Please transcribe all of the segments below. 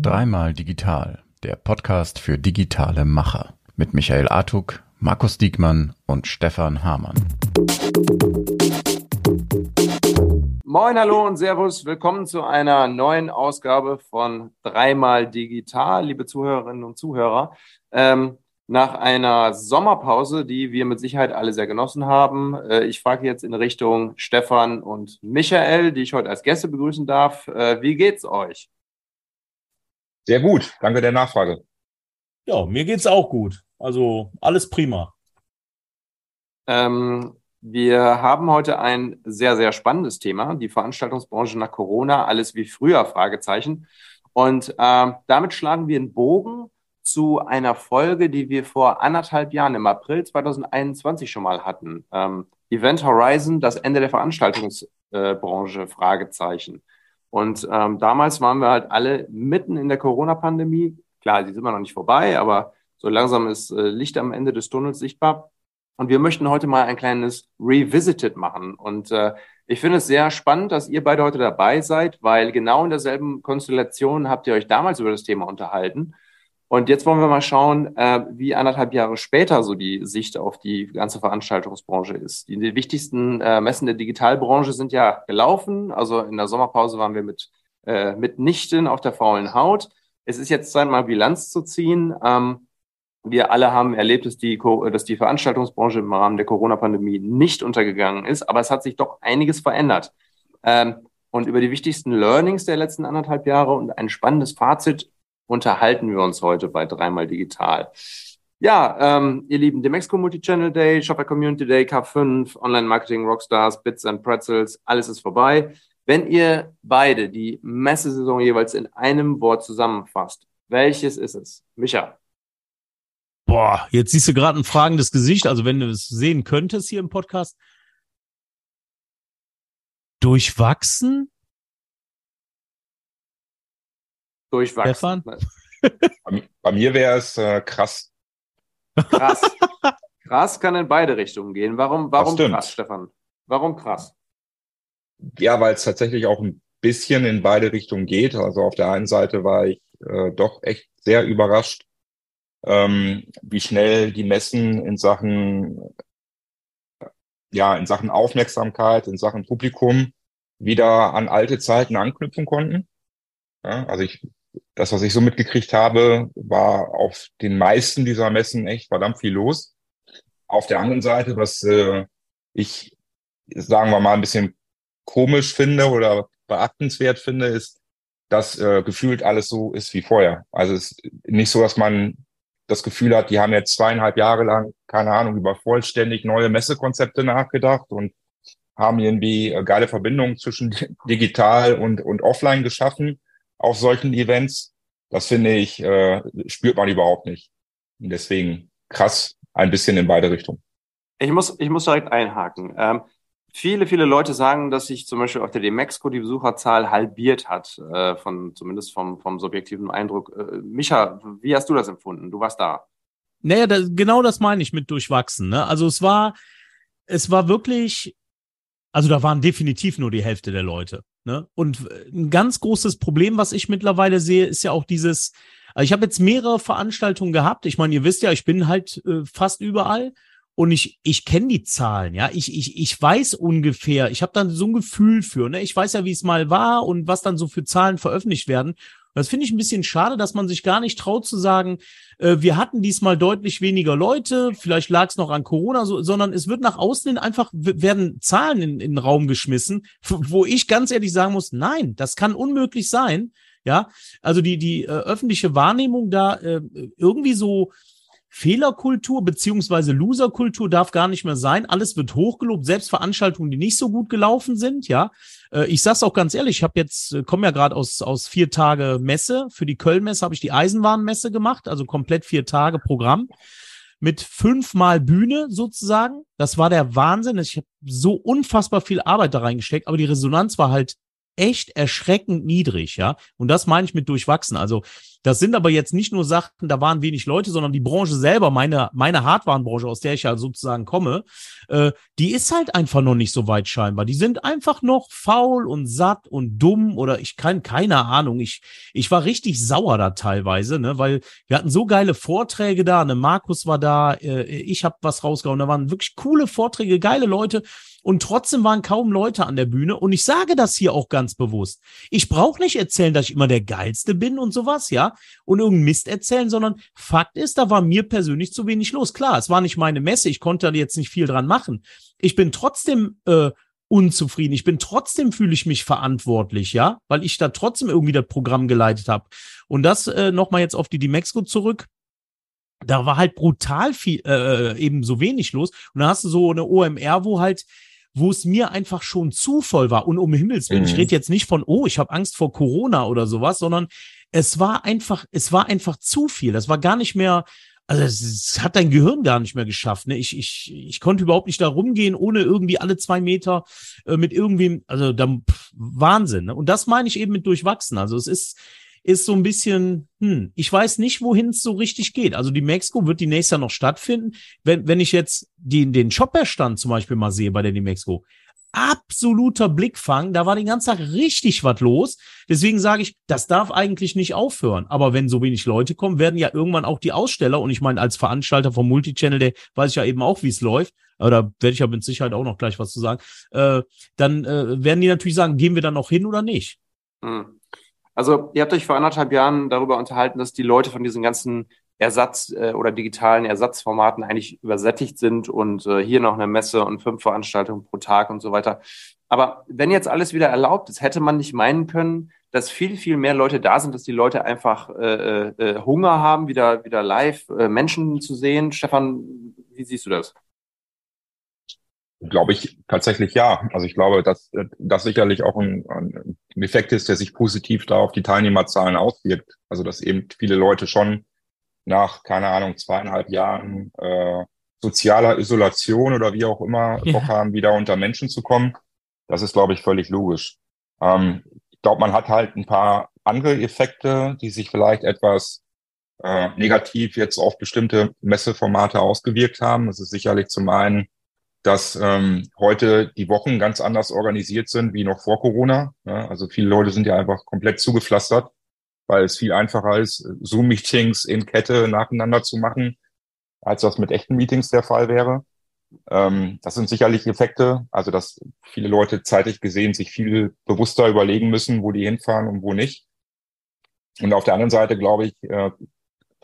Dreimal digital, der Podcast für digitale Macher mit Michael Artuk, Markus Diekmann und Stefan Hamann. Moin, hallo und Servus. Willkommen zu einer neuen Ausgabe von Dreimal Digital, liebe Zuhörerinnen und Zuhörer. Ähm, nach einer Sommerpause, die wir mit Sicherheit alle sehr genossen haben. Äh, ich frage jetzt in Richtung Stefan und Michael, die ich heute als Gäste begrüßen darf. Äh, wie geht's euch? Sehr gut, danke der Nachfrage. Ja, mir geht's auch gut. Also alles prima. Ähm, wir haben heute ein sehr, sehr spannendes Thema, die Veranstaltungsbranche nach Corona, alles wie früher, Fragezeichen. Und äh, damit schlagen wir einen Bogen zu einer Folge, die wir vor anderthalb Jahren im April 2021 schon mal hatten. Ähm, Event Horizon, das Ende der Veranstaltungsbranche, äh, Fragezeichen. Und ähm, damals waren wir halt alle mitten in der Corona-Pandemie. Klar, die sind immer noch nicht vorbei, aber so langsam ist äh, Licht am Ende des Tunnels sichtbar. Und wir möchten heute mal ein kleines Revisited machen. Und äh, ich finde es sehr spannend, dass ihr beide heute dabei seid, weil genau in derselben Konstellation habt ihr euch damals über das Thema unterhalten. Und jetzt wollen wir mal schauen, äh, wie anderthalb Jahre später so die Sicht auf die ganze Veranstaltungsbranche ist. Die, die wichtigsten äh, Messen der Digitalbranche sind ja gelaufen. Also in der Sommerpause waren wir mit äh, mitnichten auf der faulen Haut. Es ist jetzt Zeit, mal Bilanz zu ziehen. Ähm, wir alle haben erlebt, dass die, dass die Veranstaltungsbranche im Rahmen der Corona-Pandemie nicht untergegangen ist, aber es hat sich doch einiges verändert. Ähm, und über die wichtigsten Learnings der letzten anderthalb Jahre und ein spannendes Fazit unterhalten wir uns heute bei dreimal digital. Ja, ähm, ihr Lieben, dem Exco Multichannel Day, Shopper Community Day, K5, Online Marketing Rockstars, Bits and Pretzels, alles ist vorbei. Wenn ihr beide die Messesaison jeweils in einem Wort zusammenfasst, welches ist es? Micha. Boah, jetzt siehst du gerade ein fragendes Gesicht. Also wenn du es sehen könntest hier im Podcast. Durchwachsen? Durchwachsen. Stefan? bei, bei mir wäre es äh, krass. Krass. krass kann in beide Richtungen gehen. Warum, warum krass, Stefan? Warum krass? Ja, weil es tatsächlich auch ein bisschen in beide Richtungen geht. Also auf der einen Seite war ich äh, doch echt sehr überrascht, ähm, wie schnell die Messen in Sachen ja in Sachen Aufmerksamkeit, in Sachen Publikum wieder an alte Zeiten anknüpfen konnten. Ja, also ich das, was ich so mitgekriegt habe, war auf den meisten dieser Messen echt verdammt viel los. Auf der anderen Seite, was äh, ich, sagen wir mal, ein bisschen komisch finde oder beachtenswert finde, ist, dass äh, gefühlt alles so ist wie vorher. Also es ist nicht so, dass man das Gefühl hat, die haben jetzt zweieinhalb Jahre lang, keine Ahnung, über vollständig neue Messekonzepte nachgedacht und haben irgendwie äh, geile Verbindungen zwischen digital und, und offline geschaffen auf solchen Events. Das finde ich, äh, spürt man überhaupt nicht. Und deswegen krass, ein bisschen in beide Richtungen. Ich muss, ich muss direkt einhaken. Ähm, viele, viele Leute sagen, dass sich zum Beispiel auf der Demexco die Besucherzahl halbiert hat, äh, von, zumindest vom, vom subjektiven Eindruck. Äh, Micha, wie hast du das empfunden? Du warst da. Naja, das, genau das meine ich mit durchwachsen. Ne? Also es war, es war wirklich, also da waren definitiv nur die Hälfte der Leute. Ne? Und ein ganz großes Problem, was ich mittlerweile sehe, ist ja auch dieses, also ich habe jetzt mehrere Veranstaltungen gehabt. Ich meine, ihr wisst ja, ich bin halt äh, fast überall und ich, ich kenne die Zahlen, ja. Ich, ich, ich weiß ungefähr, ich habe dann so ein Gefühl für, ne? Ich weiß ja, wie es mal war und was dann so für Zahlen veröffentlicht werden. Das finde ich ein bisschen schade, dass man sich gar nicht traut zu sagen, äh, wir hatten diesmal deutlich weniger Leute, vielleicht lag es noch an Corona, so, sondern es wird nach außen hin einfach, werden Zahlen in, in den Raum geschmissen, wo ich ganz ehrlich sagen muss, nein, das kann unmöglich sein. Ja, also die, die äh, öffentliche Wahrnehmung da äh, irgendwie so Fehlerkultur beziehungsweise Loserkultur darf gar nicht mehr sein. Alles wird hochgelobt, selbst Veranstaltungen, die nicht so gut gelaufen sind. Ja, äh, ich sag's auch ganz ehrlich, ich habe jetzt äh, komme ja gerade aus aus vier Tage Messe. Für die Kölnmesse habe ich die Eisenwarenmesse gemacht, also komplett vier Tage Programm mit fünfmal Bühne sozusagen. Das war der Wahnsinn. Ich habe so unfassbar viel Arbeit da reingesteckt, aber die Resonanz war halt echt erschreckend niedrig, ja. Und das meine ich mit durchwachsen. Also Das sind aber jetzt nicht nur Sachen, da waren wenig Leute, sondern die Branche selber, meine, meine Hardwarenbranche, aus der ich ja sozusagen komme, äh, die ist halt einfach noch nicht so weit scheinbar. Die sind einfach noch faul und satt und dumm oder ich kann keine Ahnung. Ich, ich war richtig sauer da teilweise, ne, weil wir hatten so geile Vorträge da, ne, Markus war da, äh, ich habe was rausgehauen, da waren wirklich coole Vorträge, geile Leute und trotzdem waren kaum Leute an der Bühne. Und ich sage das hier auch ganz bewusst. Ich brauche nicht erzählen, dass ich immer der Geilste bin und sowas, ja, und irgendeinen Mist erzählen, sondern Fakt ist, da war mir persönlich zu wenig los. Klar, es war nicht meine Messe, ich konnte da jetzt nicht viel dran machen. Ich bin trotzdem äh, unzufrieden. Ich bin trotzdem fühle ich mich verantwortlich, ja, weil ich da trotzdem irgendwie das Programm geleitet habe. Und das äh, nochmal jetzt auf die Dimexco zurück da war halt brutal viel, äh, eben so wenig los. Und dann hast du so eine OMR, wo halt wo es mir einfach schon zu voll war. Und um Himmels Willen, mhm. ich rede jetzt nicht von, oh, ich habe Angst vor Corona oder sowas, sondern es war einfach, es war einfach zu viel. Das war gar nicht mehr, also es hat dein Gehirn gar nicht mehr geschafft. Ne? Ich, ich, ich konnte überhaupt nicht da rumgehen, ohne irgendwie alle zwei Meter äh, mit irgendwem, also da, pff, Wahnsinn. Ne? Und das meine ich eben mit durchwachsen. Also es ist, ist so ein bisschen, hm, ich weiß nicht, wohin es so richtig geht. Also die Mexiko wird die nächste noch stattfinden. Wenn, wenn ich jetzt die, den Shopperstand zum Beispiel mal sehe bei der die Mexiko, absoluter Blickfang, da war den ganzen Tag richtig was los. Deswegen sage ich, das darf eigentlich nicht aufhören. Aber wenn so wenig Leute kommen, werden ja irgendwann auch die Aussteller, und ich meine, als Veranstalter vom Multichannel, der weiß ich ja eben auch, wie es läuft, aber da werde ich ja mit Sicherheit auch noch gleich was zu sagen, äh, dann äh, werden die natürlich sagen, gehen wir da noch hin oder nicht? Hm. Also ihr habt euch vor anderthalb Jahren darüber unterhalten, dass die Leute von diesen ganzen Ersatz- äh, oder digitalen Ersatzformaten eigentlich übersättigt sind und äh, hier noch eine Messe und fünf Veranstaltungen pro Tag und so weiter. Aber wenn jetzt alles wieder erlaubt ist, hätte man nicht meinen können, dass viel, viel mehr Leute da sind, dass die Leute einfach äh, äh, Hunger haben, wieder, wieder live äh, Menschen zu sehen. Stefan, wie siehst du das? Glaube ich tatsächlich ja. Also ich glaube, dass das sicherlich auch ein, ein Effekt ist, der sich positiv da auf die Teilnehmerzahlen auswirkt. Also dass eben viele Leute schon nach, keine Ahnung, zweieinhalb Jahren äh, sozialer Isolation oder wie auch immer ja. Bock haben, wieder unter Menschen zu kommen. Das ist, glaube ich, völlig logisch. Ähm, ich glaube, man hat halt ein paar andere Effekte, die sich vielleicht etwas äh, negativ jetzt auf bestimmte Messeformate ausgewirkt haben. Das ist sicherlich zum einen dass ähm, heute die Wochen ganz anders organisiert sind wie noch vor Corona. Ja, also viele Leute sind ja einfach komplett zugepflastert, weil es viel einfacher ist, Zoom-Meetings in Kette nacheinander zu machen, als das mit echten Meetings der Fall wäre. Ähm, das sind sicherlich Effekte, also dass viele Leute zeitig gesehen sich viel bewusster überlegen müssen, wo die hinfahren und wo nicht. Und auf der anderen Seite, glaube ich, äh,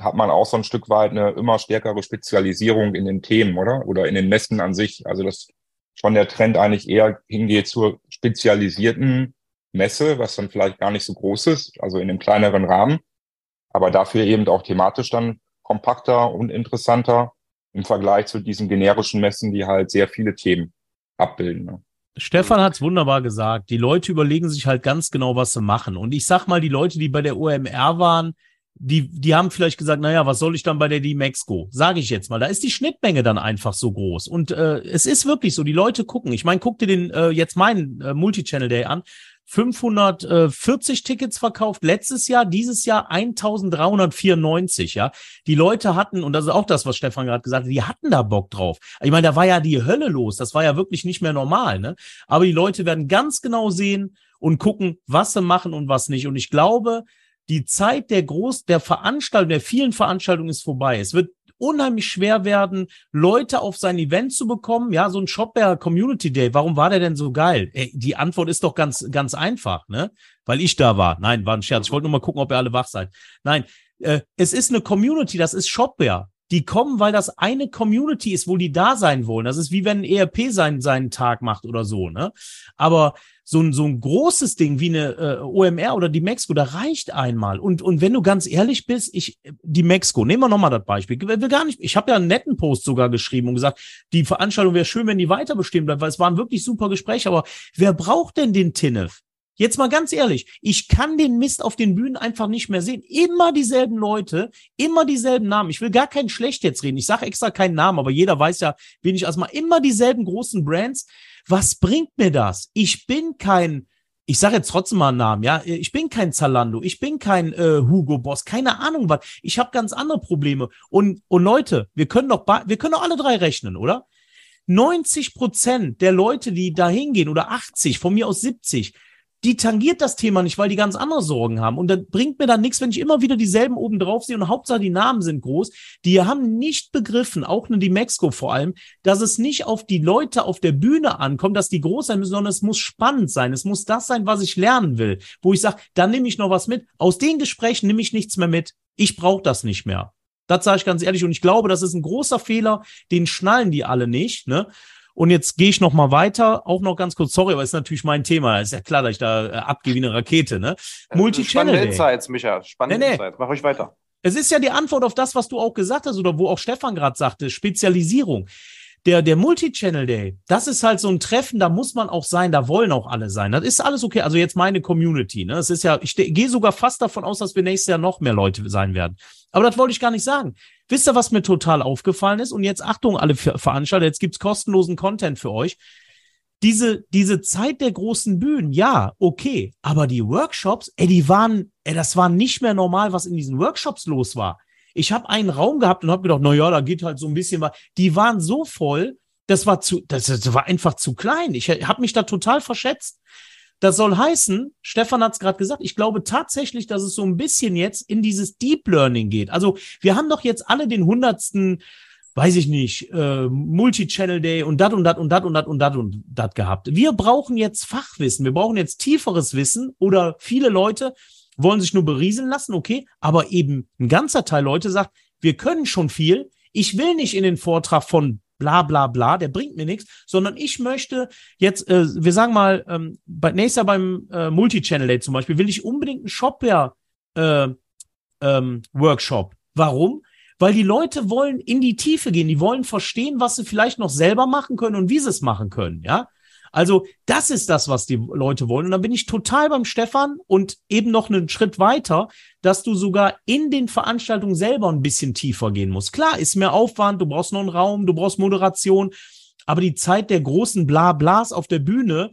hat man auch so ein Stück weit eine immer stärkere Spezialisierung in den Themen, oder? Oder in den Messen an sich. Also dass schon der Trend eigentlich eher hingeht zur spezialisierten Messe, was dann vielleicht gar nicht so groß ist, also in einem kleineren Rahmen, aber dafür eben auch thematisch dann kompakter und interessanter im Vergleich zu diesen generischen Messen, die halt sehr viele Themen abbilden. Ne? Stefan hat es wunderbar gesagt. Die Leute überlegen sich halt ganz genau, was sie machen. Und ich sag mal, die Leute, die bei der OMR waren, die, die haben vielleicht gesagt, naja, was soll ich dann bei der D-Mex-Go? Sage ich jetzt mal. Da ist die Schnittmenge dann einfach so groß. Und äh, es ist wirklich so, die Leute gucken. Ich meine, guck dir den äh, jetzt meinen äh, Multichannel Day an. 540 Tickets verkauft letztes Jahr, dieses Jahr 1394, ja. Die Leute hatten, und das ist auch das, was Stefan gerade gesagt hat, die hatten da Bock drauf. Ich meine, da war ja die Hölle los, das war ja wirklich nicht mehr normal, ne? Aber die Leute werden ganz genau sehen und gucken, was sie machen und was nicht. Und ich glaube, die Zeit der Groß, der Veranstaltung, der vielen Veranstaltungen ist vorbei. Es wird unheimlich schwer werden, Leute auf sein Event zu bekommen. Ja, so ein Shopware Community Day. Warum war der denn so geil? Ey, die Antwort ist doch ganz, ganz einfach, ne? Weil ich da war. Nein, war ein Scherz. Ich wollte nur mal gucken, ob ihr alle wach seid. Nein, äh, es ist eine Community, das ist Shopware. Die kommen, weil das eine Community ist, wo die da sein wollen. Das ist wie wenn ein ERP seinen, seinen Tag macht oder so, ne? Aber so ein, so ein großes Ding wie eine äh, OMR oder die Mexiko, da reicht einmal. Und, und wenn du ganz ehrlich bist, ich, die Mexiko, nehmen wir nochmal das Beispiel. Will gar nicht, ich habe ja einen netten Post sogar geschrieben und gesagt, die Veranstaltung wäre schön, wenn die weiter bestehen bleibt, weil es waren wirklich super Gespräche. Aber wer braucht denn den Tinnef? Jetzt mal ganz ehrlich, ich kann den Mist auf den Bühnen einfach nicht mehr sehen. Immer dieselben Leute, immer dieselben Namen. Ich will gar keinen schlecht jetzt reden. Ich sage extra keinen Namen, aber jeder weiß ja, wen ich erstmal immer dieselben großen Brands. Was bringt mir das? Ich bin kein ich sage jetzt trotzdem mal einen Namen, ja, ich bin kein Zalando, ich bin kein äh, Hugo Boss, keine Ahnung was. Ich habe ganz andere Probleme. Und, und Leute, wir können doch, wir können doch alle drei rechnen, oder? 90 Prozent der Leute, die da hingehen, oder 80, von mir aus 70, die tangiert das Thema nicht, weil die ganz andere Sorgen haben. Und dann bringt mir dann nichts, wenn ich immer wieder dieselben oben drauf sehe und Hauptsache die Namen sind groß. Die haben nicht begriffen, auch nur die Mexiko vor allem, dass es nicht auf die Leute auf der Bühne ankommt, dass die groß sein müssen, sondern es muss spannend sein. Es muss das sein, was ich lernen will. Wo ich sage, dann nehme ich noch was mit. Aus den Gesprächen nehme ich nichts mehr mit. Ich brauche das nicht mehr. Das sage ich ganz ehrlich. Und ich glaube, das ist ein großer Fehler. Den schnallen die alle nicht. Ne? Und jetzt gehe ich noch mal weiter, auch noch ganz kurz, sorry, aber ist natürlich mein Thema. Ist ja klar, dass ich da äh, abgehe wie eine Rakete, ne? Äh, Multi-Channel. Spannende Insights, Micha. Spannende nee, nee. Insights. Mach euch weiter. Es ist ja die Antwort auf das, was du auch gesagt hast oder wo auch Stefan gerade sagte, Spezialisierung. Der, der Multi-Channel Day, das ist halt so ein Treffen, da muss man auch sein, da wollen auch alle sein. Das ist alles okay. Also jetzt meine Community, ne? Es ist ja, ich gehe sogar fast davon aus, dass wir nächstes Jahr noch mehr Leute sein werden. Aber das wollte ich gar nicht sagen. Wisst ihr, was mir total aufgefallen ist? Und jetzt Achtung, alle Veranstalter, jetzt gibt's kostenlosen Content für euch. Diese, diese Zeit der großen Bühnen, ja, okay. Aber die Workshops, ey, die waren, ey, das war nicht mehr normal, was in diesen Workshops los war. Ich habe einen Raum gehabt und habe gedacht, na ja, da geht halt so ein bisschen was. Die waren so voll, das war zu, das, das war einfach zu klein. Ich habe mich da total verschätzt. Das soll heißen, Stefan hat es gerade gesagt, ich glaube tatsächlich, dass es so ein bisschen jetzt in dieses Deep Learning geht. Also wir haben doch jetzt alle den hundertsten, weiß ich nicht, äh, Multi-Channel Day und dat und dat und dat und dat und dat und dat gehabt. Wir brauchen jetzt Fachwissen, wir brauchen jetzt tieferes Wissen oder viele Leute wollen sich nur berieseln lassen, okay, aber eben ein ganzer Teil Leute sagt, wir können schon viel. Ich will nicht in den Vortrag von bla bla bla, der bringt mir nichts, sondern ich möchte jetzt, äh, wir sagen mal, ähm, bei, nächstes Jahr beim äh, Multi-Channel Day zum Beispiel, will ich unbedingt einen Shopware äh, ähm. Warum? Weil die Leute wollen in die Tiefe gehen, die wollen verstehen, was sie vielleicht noch selber machen können und wie sie es machen können, ja. Also das ist das, was die Leute wollen. Und dann bin ich total beim Stefan und eben noch einen Schritt weiter, dass du sogar in den Veranstaltungen selber ein bisschen tiefer gehen musst. Klar, ist mehr Aufwand, du brauchst noch einen Raum, du brauchst Moderation, aber die Zeit der großen Blablas auf der Bühne,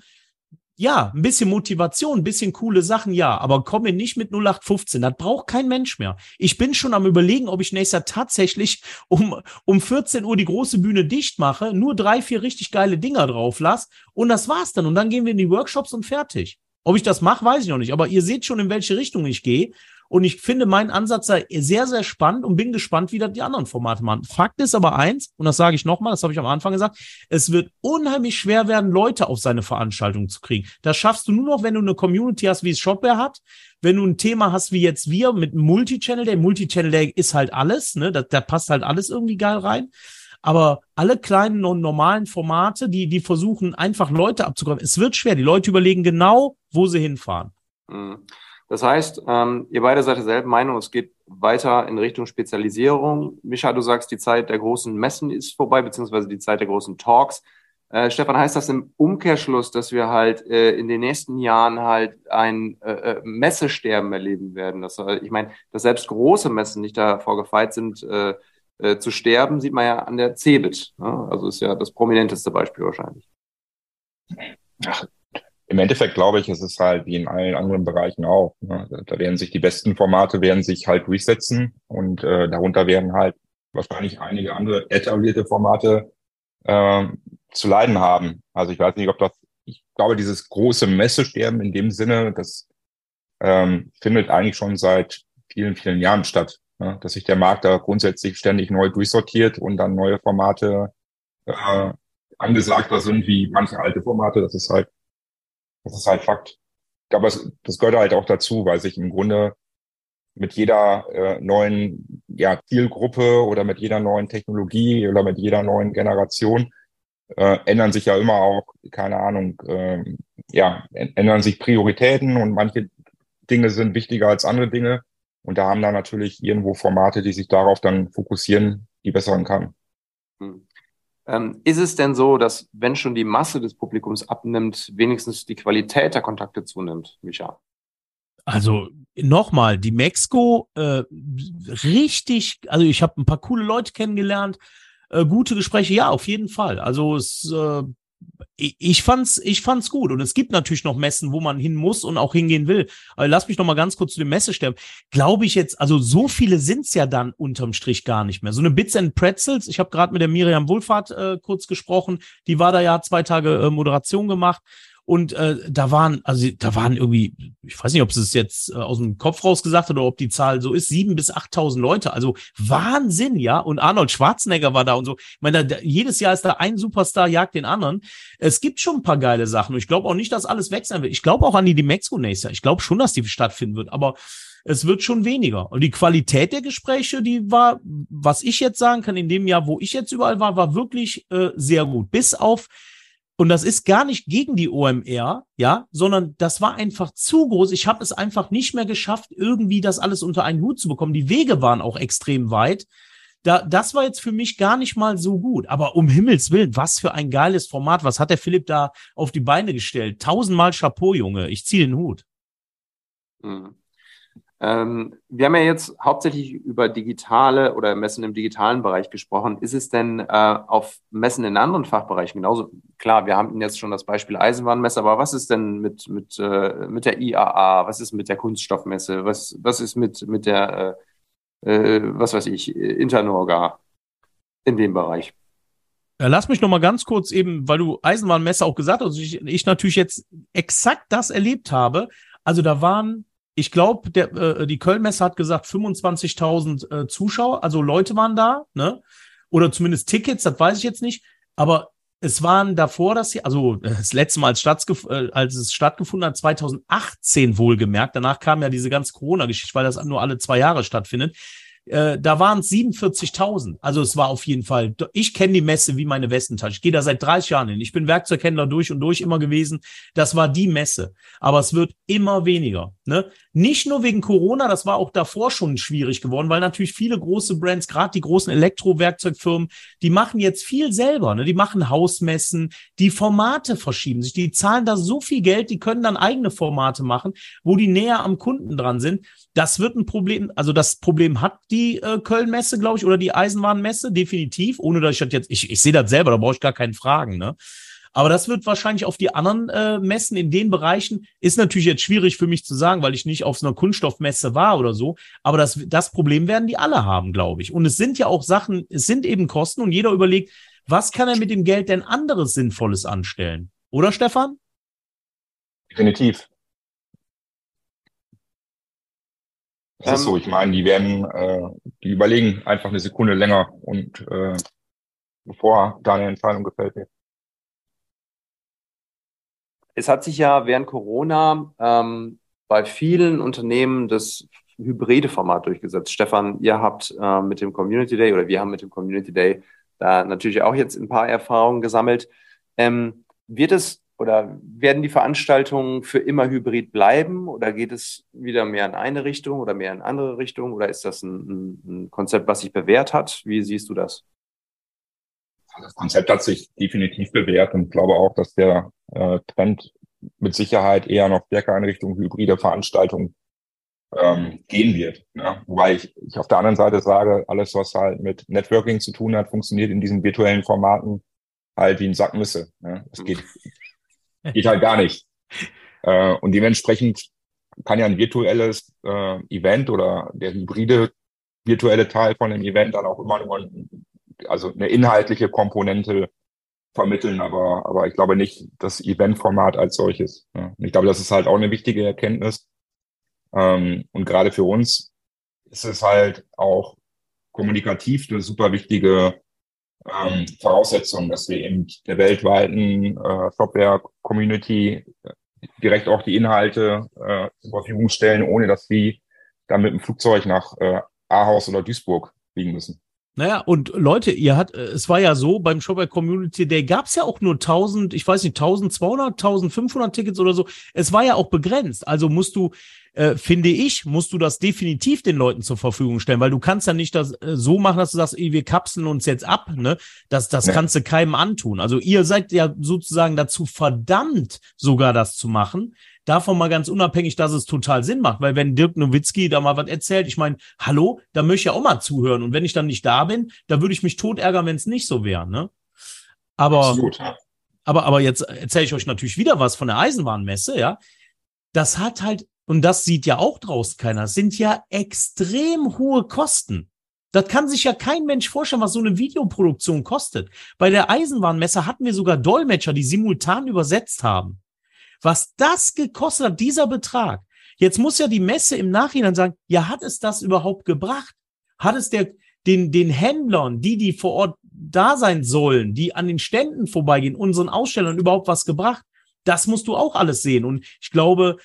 ja, ein bisschen Motivation, ein bisschen coole Sachen, ja, aber komm mir nicht mit 0815. Das braucht kein Mensch mehr. Ich bin schon am überlegen, ob ich nächstes Jahr tatsächlich um, um 14 Uhr die große Bühne dicht mache, nur drei, vier richtig geile Dinger drauf lass und das war's dann. Und dann gehen wir in die Workshops und fertig. Ob ich das mache, weiß ich noch nicht. Aber ihr seht schon, in welche Richtung ich gehe. Und ich finde meinen Ansatz sehr, sehr spannend und bin gespannt, wie das die anderen Formate machen. Fakt ist aber eins, und das sage ich nochmal, das habe ich am Anfang gesagt, es wird unheimlich schwer werden, Leute auf seine Veranstaltung zu kriegen. Das schaffst du nur noch, wenn du eine Community hast, wie es Shopware hat. Wenn du ein Thema hast wie jetzt wir mit Multichannel Day, Multichannel Day ist halt alles, ne? Da, da passt halt alles irgendwie geil rein. Aber alle kleinen und normalen Formate, die, die versuchen einfach Leute abzukommen, es wird schwer. Die Leute überlegen genau, wo sie hinfahren. Mhm. Das heißt, ähm, ihr beide seid derselben Meinung, es geht weiter in Richtung Spezialisierung. Micha, du sagst, die Zeit der großen Messen ist vorbei, beziehungsweise die Zeit der großen Talks. Äh, Stefan, heißt das im Umkehrschluss, dass wir halt äh, in den nächsten Jahren halt ein äh, äh Messesterben erleben werden? Das, äh, ich meine, dass selbst große Messen nicht davor gefeit sind, äh, äh, zu sterben, sieht man ja an der Cebit. Ne? Also ist ja das prominenteste Beispiel wahrscheinlich. Ach, im Endeffekt glaube ich, es ist halt wie in allen anderen Bereichen auch. Ne? Da werden sich die besten Formate werden sich halt durchsetzen und äh, darunter werden halt wahrscheinlich einige andere etablierte Formate äh, zu leiden haben. Also ich weiß nicht, ob das, ich glaube, dieses große Messesterben in dem Sinne, das ähm, findet eigentlich schon seit vielen, vielen Jahren statt, ne? dass sich der Markt da grundsätzlich ständig neu durchsortiert und dann neue Formate äh, angesagter sind wie manche alte Formate. Das ist halt das ist halt Fakt. Aber es, das gehört halt auch dazu, weil sich im Grunde mit jeder äh, neuen ja, Zielgruppe oder mit jeder neuen Technologie oder mit jeder neuen Generation äh, ändern sich ja immer auch, keine Ahnung, äh, ja, ändern sich Prioritäten und manche Dinge sind wichtiger als andere Dinge. Und da haben dann natürlich irgendwo Formate, die sich darauf dann fokussieren, die besseren kann. Hm. Ähm, ist es denn so, dass wenn schon die Masse des Publikums abnimmt, wenigstens die Qualität der Kontakte zunimmt, Micha? Also nochmal, die Mexiko äh, richtig, also ich habe ein paar coole Leute kennengelernt, äh, gute Gespräche, ja, auf jeden Fall. Also es, äh, ich fand's, ich fand's gut. Und es gibt natürlich noch Messen, wo man hin muss und auch hingehen will. Aber lass mich noch mal ganz kurz zu dem Messesterben. Glaube ich jetzt, also so viele sind's ja dann unterm Strich gar nicht mehr. So eine Bits and Pretzels. Ich habe gerade mit der Miriam Wohlfahrt äh, kurz gesprochen. Die war da ja zwei Tage äh, Moderation gemacht. Und äh, da waren, also da waren irgendwie, ich weiß nicht, ob sie es jetzt äh, aus dem Kopf raus gesagt hat oder ob die Zahl so ist, sieben bis achttausend Leute. Also Wahnsinn, ja. Und Arnold Schwarzenegger war da und so. Ich meine, da, jedes Jahr ist da ein Superstar, jagt den anderen. Es gibt schon ein paar geile Sachen. Und ich glaube auch nicht, dass alles weg sein wird. Ich glaube auch an die Dimexco nächstes Jahr. Ich glaube schon, dass die stattfinden wird. Aber es wird schon weniger. Und die Qualität der Gespräche, die war, was ich jetzt sagen kann, in dem Jahr, wo ich jetzt überall war, war wirklich äh, sehr gut. Bis auf und das ist gar nicht gegen die OMR, ja, sondern das war einfach zu groß. Ich habe es einfach nicht mehr geschafft, irgendwie das alles unter einen Hut zu bekommen. Die Wege waren auch extrem weit. Da, das war jetzt für mich gar nicht mal so gut. Aber um Himmels Willen, was für ein geiles Format. Was hat der Philipp da auf die Beine gestellt? Tausendmal Chapeau, Junge. Ich ziehe den Hut. Mhm. Ähm, wir haben ja jetzt hauptsächlich über digitale oder Messen im digitalen Bereich gesprochen. Ist es denn äh, auf Messen in anderen Fachbereichen genauso? Klar, wir haben jetzt schon das Beispiel Eisenbahnmesse, aber was ist denn mit, mit, äh, mit der IAA? Was ist mit der Kunststoffmesse? Was, was ist mit, mit der, äh, äh was weiß ich, Internorga in dem Bereich? Lass mich noch mal ganz kurz eben, weil du Eisenbahnmesse auch gesagt hast, ich, ich natürlich jetzt exakt das erlebt habe. Also da waren ich glaube, äh, die Kölnmesse hat gesagt 25.000 äh, Zuschauer, also Leute waren da, ne? Oder zumindest Tickets, das weiß ich jetzt nicht. Aber es waren davor, dass sie, also das letzte Mal, als, äh, als es stattgefunden hat, 2018 wohlgemerkt. Danach kam ja diese ganze Corona-Geschichte, weil das nur alle zwei Jahre stattfindet äh, da waren es 47.000. Also es war auf jeden Fall, ich kenne die Messe wie meine Westentasche. Ich gehe da seit 30 Jahren hin. Ich bin Werkzeughändler durch und durch immer gewesen. Das war die Messe. Aber es wird immer weniger. Ne? Nicht nur wegen Corona, das war auch davor schon schwierig geworden, weil natürlich viele große Brands, gerade die großen Elektrowerkzeugfirmen, die machen jetzt viel selber. Ne? Die machen Hausmessen, die Formate verschieben sich. Die zahlen da so viel Geld, die können dann eigene Formate machen, wo die näher am Kunden dran sind. Das wird ein Problem, also das Problem hat die äh, Köln-Messe, glaube ich, oder die Eisenbahnmesse, definitiv, ohne dass ich das jetzt, ich, ich sehe das selber, da brauche ich gar keinen Fragen, ne? Aber das wird wahrscheinlich auf die anderen äh, Messen in den Bereichen, ist natürlich jetzt schwierig für mich zu sagen, weil ich nicht auf so einer Kunststoffmesse war oder so. Aber das, das Problem werden die alle haben, glaube ich. Und es sind ja auch Sachen, es sind eben Kosten und jeder überlegt, was kann er mit dem Geld denn anderes Sinnvolles anstellen? Oder Stefan? Definitiv. Das ähm, ist so. Ich meine, die werden, äh, die überlegen einfach eine Sekunde länger und äh, bevor da eine Entscheidung gefällt wird. Es hat sich ja während Corona ähm, bei vielen Unternehmen das hybride Format durchgesetzt. Stefan, ihr habt äh, mit dem Community Day oder wir haben mit dem Community Day da natürlich auch jetzt ein paar Erfahrungen gesammelt. Ähm, wird es oder werden die Veranstaltungen für immer hybrid bleiben oder geht es wieder mehr in eine Richtung oder mehr in andere Richtung oder ist das ein, ein Konzept, was sich bewährt hat? Wie siehst du das? Das Konzept hat sich definitiv bewährt und glaube auch, dass der äh, Trend mit Sicherheit eher noch stärker in Richtung hybride Veranstaltungen ähm, gehen wird. Ja. Wobei ich, ich auf der anderen Seite sage, alles, was halt mit Networking zu tun hat, funktioniert in diesen virtuellen Formaten halt wie ein Sackmisse. Ja. Es geht Geht halt gar nicht. Äh, und dementsprechend kann ja ein virtuelles äh, Event oder der hybride virtuelle Teil von dem Event dann auch immer nur also eine inhaltliche Komponente vermitteln, aber, aber ich glaube nicht das Eventformat als solches. Ja. Ich glaube, das ist halt auch eine wichtige Erkenntnis. Ähm, und gerade für uns ist es halt auch kommunikativ eine super wichtige ähm, Voraussetzung, dass wir eben der weltweiten äh, Shopware-Community direkt auch die Inhalte äh, zur Verfügung stellen, ohne dass sie dann mit dem Flugzeug nach äh, Ahaus oder Duisburg fliegen müssen. Naja, und Leute, ihr hat, äh, es war ja so, beim Shopware Community Day gab es ja auch nur 1000, ich weiß nicht, 1200, 1500 Tickets oder so. Es war ja auch begrenzt. Also musst du, äh, finde ich, musst du das definitiv den Leuten zur Verfügung stellen, weil du kannst ja nicht das äh, so machen, dass du sagst, ey, wir kapseln uns jetzt ab, ne? Das, das ja. kannst du keinem antun. Also ihr seid ja sozusagen dazu verdammt, sogar das zu machen. Davon mal ganz unabhängig, dass es total Sinn macht, weil wenn Dirk Nowitzki da mal was erzählt, ich meine, hallo, da möchte ich ja auch mal zuhören. Und wenn ich dann nicht da bin, da würde ich mich tot ärgern, wenn es nicht so wäre, ne? Aber, Absolut. aber, aber jetzt erzähle ich euch natürlich wieder was von der Eisenbahnmesse, ja. Das hat halt, und das sieht ja auch draußen keiner, sind ja extrem hohe Kosten. Das kann sich ja kein Mensch vorstellen, was so eine Videoproduktion kostet. Bei der Eisenbahnmesse hatten wir sogar Dolmetscher, die simultan übersetzt haben. Was das gekostet hat, dieser Betrag. Jetzt muss ja die Messe im Nachhinein sagen, ja, hat es das überhaupt gebracht? Hat es der, den, den Händlern, die, die vor Ort da sein sollen, die an den Ständen vorbeigehen, unseren Ausstellern überhaupt was gebracht? Das musst du auch alles sehen. Und ich glaube,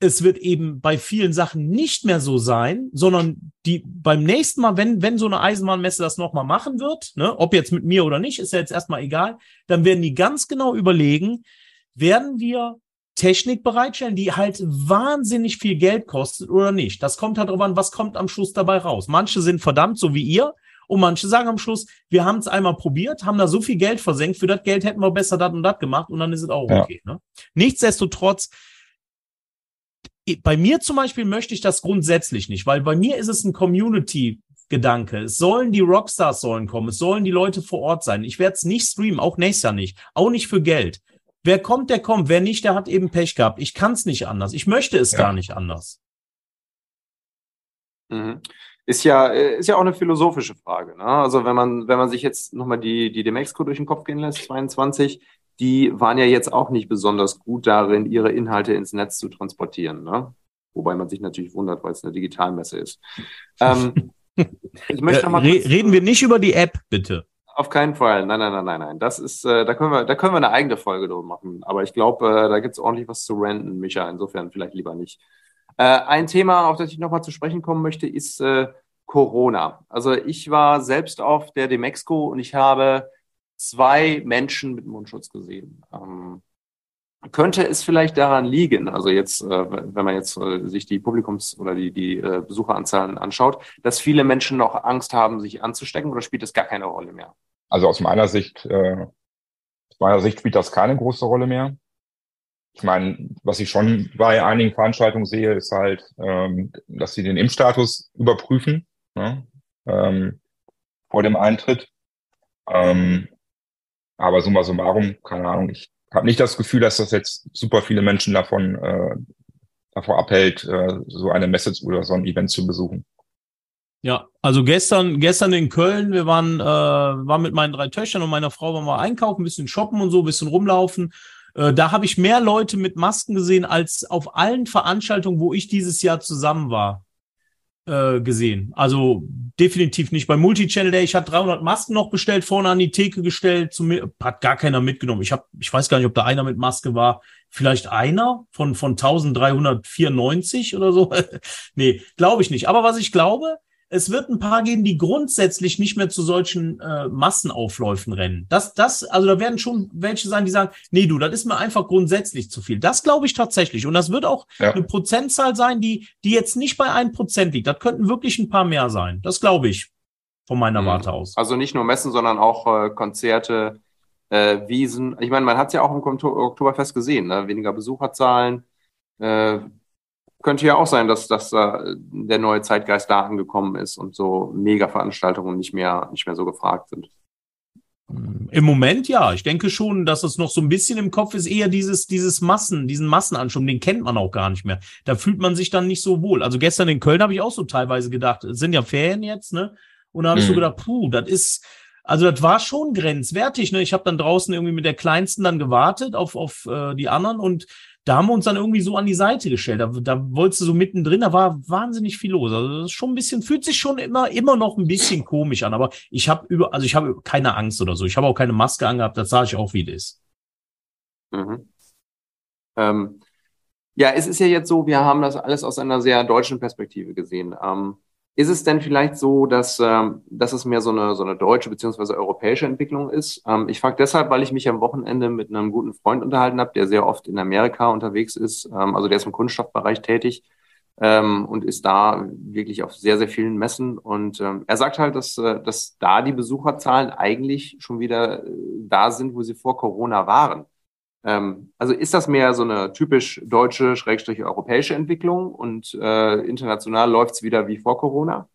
es wird eben bei vielen Sachen nicht mehr so sein, sondern die beim nächsten Mal, wenn, wenn so eine Eisenbahnmesse das nochmal machen wird, ne, ob jetzt mit mir oder nicht, ist ja jetzt erstmal egal, dann werden die ganz genau überlegen, werden wir Technik bereitstellen, die halt wahnsinnig viel Geld kostet oder nicht. Das kommt halt darauf an, was kommt am Schluss dabei raus. Manche sind verdammt, so wie ihr, und manche sagen am Schluss, wir haben es einmal probiert, haben da so viel Geld versenkt, für das Geld hätten wir besser das und das gemacht und dann ist es auch okay. Ja. Ne? Nichtsdestotrotz bei mir zum Beispiel möchte ich das grundsätzlich nicht, weil bei mir ist es ein Community Gedanke. Es sollen die Rockstars sollen kommen, es sollen die Leute vor Ort sein. Ich werde es nicht streamen, auch nächstes Jahr nicht, auch nicht für Geld. Wer kommt, der kommt. Wer nicht, der hat eben Pech gehabt. Ich kann es nicht anders. Ich möchte es ja. gar nicht anders. Mhm. Ist ja, ist ja auch eine philosophische Frage. Ne? Also wenn man, wenn man sich jetzt nochmal die, die Demexco durch den Kopf gehen lässt, 22, die waren ja jetzt auch nicht besonders gut darin, ihre Inhalte ins Netz zu transportieren. Ne? Wobei man sich natürlich wundert, weil es eine Digitalmesse ist. Ähm, ich möchte äh, mal Re reden wir nicht über die App, bitte. Auf keinen Fall. Nein, nein, nein, nein, nein. Das ist, äh, da können wir, da können wir eine eigene Folge drüber machen. Aber ich glaube, äh, da gibt es ordentlich was zu renten, Micha. Insofern vielleicht lieber nicht. Äh, ein Thema, auf das ich nochmal zu sprechen kommen möchte, ist äh, Corona. Also ich war selbst auf der Demexco und ich habe zwei Menschen mit Mundschutz gesehen. Ähm, könnte es vielleicht daran liegen, also jetzt, äh, wenn man jetzt äh, sich die Publikums- oder die, die äh, Besucheranzahlen anschaut, dass viele Menschen noch Angst haben, sich anzustecken oder spielt es gar keine Rolle mehr? Also aus meiner Sicht, äh, aus meiner Sicht spielt das keine große Rolle mehr. Ich meine, was ich schon bei einigen Veranstaltungen sehe, ist halt, ähm, dass sie den Impfstatus überprüfen ne? ähm, vor dem Eintritt. Ähm, aber summa summarum, keine Ahnung, ich habe nicht das Gefühl, dass das jetzt super viele Menschen davon äh, davor abhält, äh, so eine Message oder so ein Event zu besuchen. Ja, also gestern, gestern in Köln, wir waren, äh, waren mit meinen drei Töchtern und meiner Frau waren wir einkaufen, ein bisschen shoppen und so, ein bisschen rumlaufen. Äh, da habe ich mehr Leute mit Masken gesehen als auf allen Veranstaltungen, wo ich dieses Jahr zusammen war äh, gesehen. Also definitiv nicht. Beim Multichannel Day, ich habe 300 Masken noch bestellt, vorne an die Theke gestellt, zu mir, hat gar keiner mitgenommen. Ich habe, ich weiß gar nicht, ob da einer mit Maske war. Vielleicht einer von, von 1394 oder so. nee, glaube ich nicht. Aber was ich glaube, es wird ein paar geben, die grundsätzlich nicht mehr zu solchen äh, Massenaufläufen rennen. Das, das, also da werden schon welche sein, die sagen, nee, du, das ist mir einfach grundsätzlich zu viel. Das glaube ich tatsächlich. Und das wird auch ja. eine Prozentzahl sein, die, die jetzt nicht bei ein Prozent liegt. Das könnten wirklich ein paar mehr sein. Das glaube ich von meiner mhm. Warte aus. Also nicht nur Messen, sondern auch äh, Konzerte, äh, Wiesen. Ich meine, man hat es ja auch im Oktoberfest gesehen, ne? weniger Besucherzahlen, äh, könnte ja auch sein, dass, dass äh, der neue Zeitgeist da angekommen ist und so Mega-Veranstaltungen nicht mehr, nicht mehr so gefragt sind. Im Moment ja. Ich denke schon, dass es noch so ein bisschen im Kopf ist, eher dieses, dieses Massen, diesen Massenanschub, den kennt man auch gar nicht mehr. Da fühlt man sich dann nicht so wohl. Also gestern in Köln habe ich auch so teilweise gedacht, es sind ja Ferien jetzt, ne? Und da habe mhm. ich so mhm. gedacht, puh, das ist, also das war schon grenzwertig. Ne? Ich habe dann draußen irgendwie mit der Kleinsten dann gewartet auf, auf äh, die anderen und da haben wir uns dann irgendwie so an die Seite gestellt. Da, da wolltest du so mittendrin, da war wahnsinnig viel los. Also das ist schon ein bisschen, fühlt sich schon immer, immer noch ein bisschen komisch an. Aber ich habe über, also ich habe keine Angst oder so. Ich habe auch keine Maske angehabt, das sage ich auch, wie das ist. Mhm. Ähm, ja, es ist ja jetzt so, wir haben das alles aus einer sehr deutschen Perspektive gesehen. Ähm, ist es denn vielleicht so, dass, ähm, dass es mehr so eine, so eine deutsche beziehungsweise europäische Entwicklung ist? Ähm, ich frage deshalb, weil ich mich am Wochenende mit einem guten Freund unterhalten habe, der sehr oft in Amerika unterwegs ist. Ähm, also der ist im Kunststoffbereich tätig ähm, und ist da wirklich auf sehr, sehr vielen Messen. Und ähm, er sagt halt, dass, äh, dass da die Besucherzahlen eigentlich schon wieder äh, da sind, wo sie vor Corona waren. Ähm, also ist das mehr so eine typisch deutsche, schrägstrich europäische Entwicklung und äh, international läuft es wieder wie vor Corona?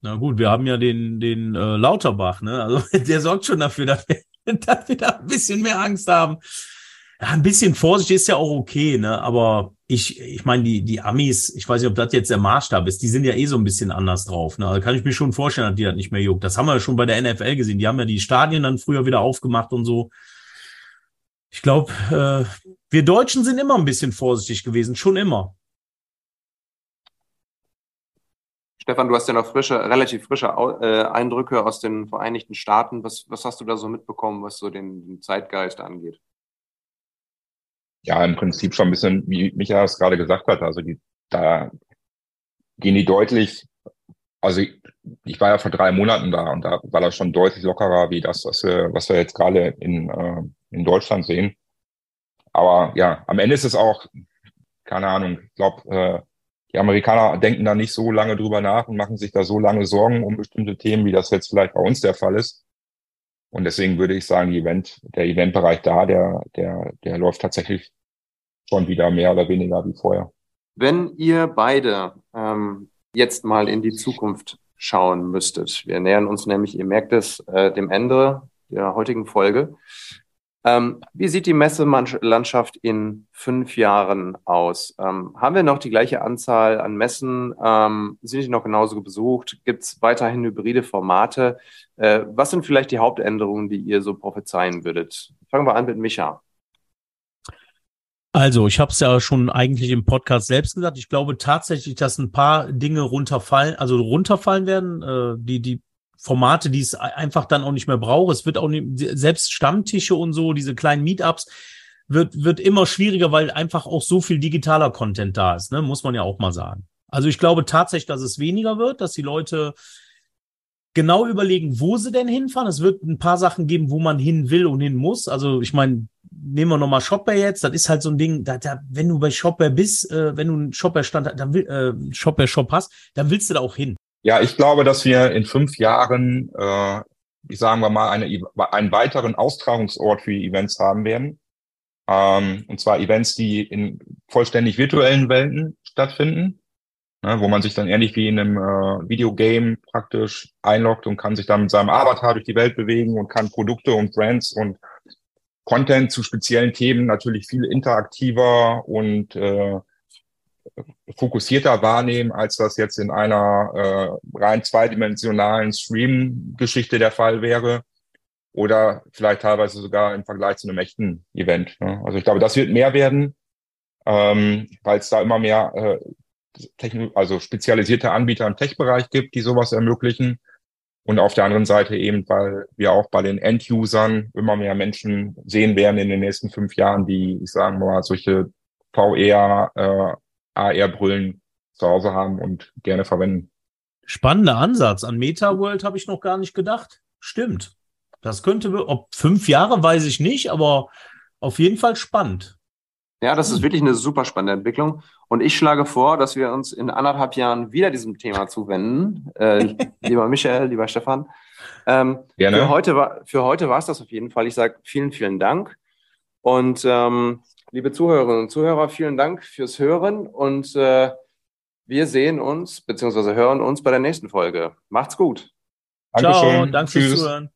Na gut, wir haben ja den, den äh, Lauterbach, ne? Also der sorgt schon dafür, dass wir, dass wir da ein bisschen mehr Angst haben. Ja, ein bisschen Vorsicht ist ja auch okay, ne? Aber ich, ich meine, die, die Amis, ich weiß nicht, ob das jetzt der Maßstab ist, die sind ja eh so ein bisschen anders drauf. Ne? Da kann ich mir schon vorstellen, dass die das nicht mehr juckt. Das haben wir ja schon bei der NFL gesehen. Die haben ja die Stadien dann früher wieder aufgemacht und so. Ich glaube, äh, wir Deutschen sind immer ein bisschen vorsichtig gewesen, schon immer. Stefan, du hast ja noch frische, relativ frische äh, Eindrücke aus den Vereinigten Staaten. Was, was hast du da so mitbekommen, was so den, den Zeitgeist angeht? Ja, im Prinzip schon ein bisschen, wie Michael es gerade gesagt hat. Also die, da gehen die deutlich, also ich, ich war ja vor drei Monaten da und da war das schon deutlich lockerer wie das, was wir, was wir jetzt gerade in, äh, in Deutschland sehen. Aber ja, am Ende ist es auch, keine Ahnung, ich glaube, äh, die Amerikaner denken da nicht so lange drüber nach und machen sich da so lange Sorgen um bestimmte Themen, wie das jetzt vielleicht bei uns der Fall ist. Und deswegen würde ich sagen, die Event, der Eventbereich da, der, der, der läuft tatsächlich schon wieder mehr oder weniger wie vorher. Wenn ihr beide ähm, jetzt mal in die Zukunft schauen müsstet, wir nähern uns nämlich, ihr merkt es, äh, dem Ende der heutigen Folge. Ähm, wie sieht die Messelandschaft in fünf Jahren aus? Ähm, haben wir noch die gleiche Anzahl an Messen? Ähm, sind die noch genauso besucht? Gibt es weiterhin hybride Formate? Äh, was sind vielleicht die Hauptänderungen, die ihr so prophezeien würdet? Fangen wir an mit Micha. Also, ich habe es ja schon eigentlich im Podcast selbst gesagt. Ich glaube tatsächlich, dass ein paar Dinge runterfallen, also runterfallen werden. Äh, die, die Formate, die es einfach dann auch nicht mehr braucht. Es wird auch nicht, selbst Stammtische und so, diese kleinen Meetups, wird, wird immer schwieriger, weil einfach auch so viel digitaler Content da ist, ne? muss man ja auch mal sagen. Also ich glaube tatsächlich, dass es weniger wird, dass die Leute genau überlegen, wo sie denn hinfahren. Es wird ein paar Sachen geben, wo man hin will und hin muss. Also ich meine, nehmen wir nochmal Shopper jetzt, das ist halt so ein Ding, da, da, wenn du bei Shopper bist, äh, wenn du einen Shopper-Stand, dann will, äh, Shopper-Shop hast, dann willst du da auch hin. Ja, ich glaube, dass wir in fünf Jahren, äh, ich sagen wir mal, eine, einen weiteren Austragungsort für Events haben werden. Ähm, und zwar Events, die in vollständig virtuellen Welten stattfinden, ne, wo man sich dann ähnlich wie in einem äh, Videogame praktisch einloggt und kann sich dann mit seinem Avatar durch die Welt bewegen und kann Produkte und Brands und Content zu speziellen Themen natürlich viel interaktiver und äh, fokussierter wahrnehmen, als das jetzt in einer äh, rein zweidimensionalen Stream-Geschichte der Fall wäre. Oder vielleicht teilweise sogar im Vergleich zu einem echten Event. Ne? Also ich glaube, das wird mehr werden, ähm, weil es da immer mehr äh, also spezialisierte Anbieter im Tech-Bereich gibt, die sowas ermöglichen. Und auf der anderen Seite eben, weil wir auch bei den End-Usern immer mehr Menschen sehen werden in den nächsten fünf Jahren, die, ich sage mal, solche VR, äh, AR-Brillen zu Hause haben und gerne verwenden. Spannender Ansatz. An MetaWorld habe ich noch gar nicht gedacht. Stimmt. Das könnte, ob fünf Jahre, weiß ich nicht, aber auf jeden Fall spannend. Ja, das ist wirklich eine super spannende Entwicklung. Und ich schlage vor, dass wir uns in anderthalb Jahren wieder diesem Thema zuwenden. Äh, lieber Michael, lieber Stefan. Ähm, Gerne. Für heute war für heute war es das auf jeden Fall. Ich sage vielen, vielen Dank. Und ähm, Liebe Zuhörerinnen und Zuhörer, vielen Dank fürs Hören und äh, wir sehen uns bzw. hören uns bei der nächsten Folge. Macht's gut. Dankeschön. Ciao, danke fürs Zuhören.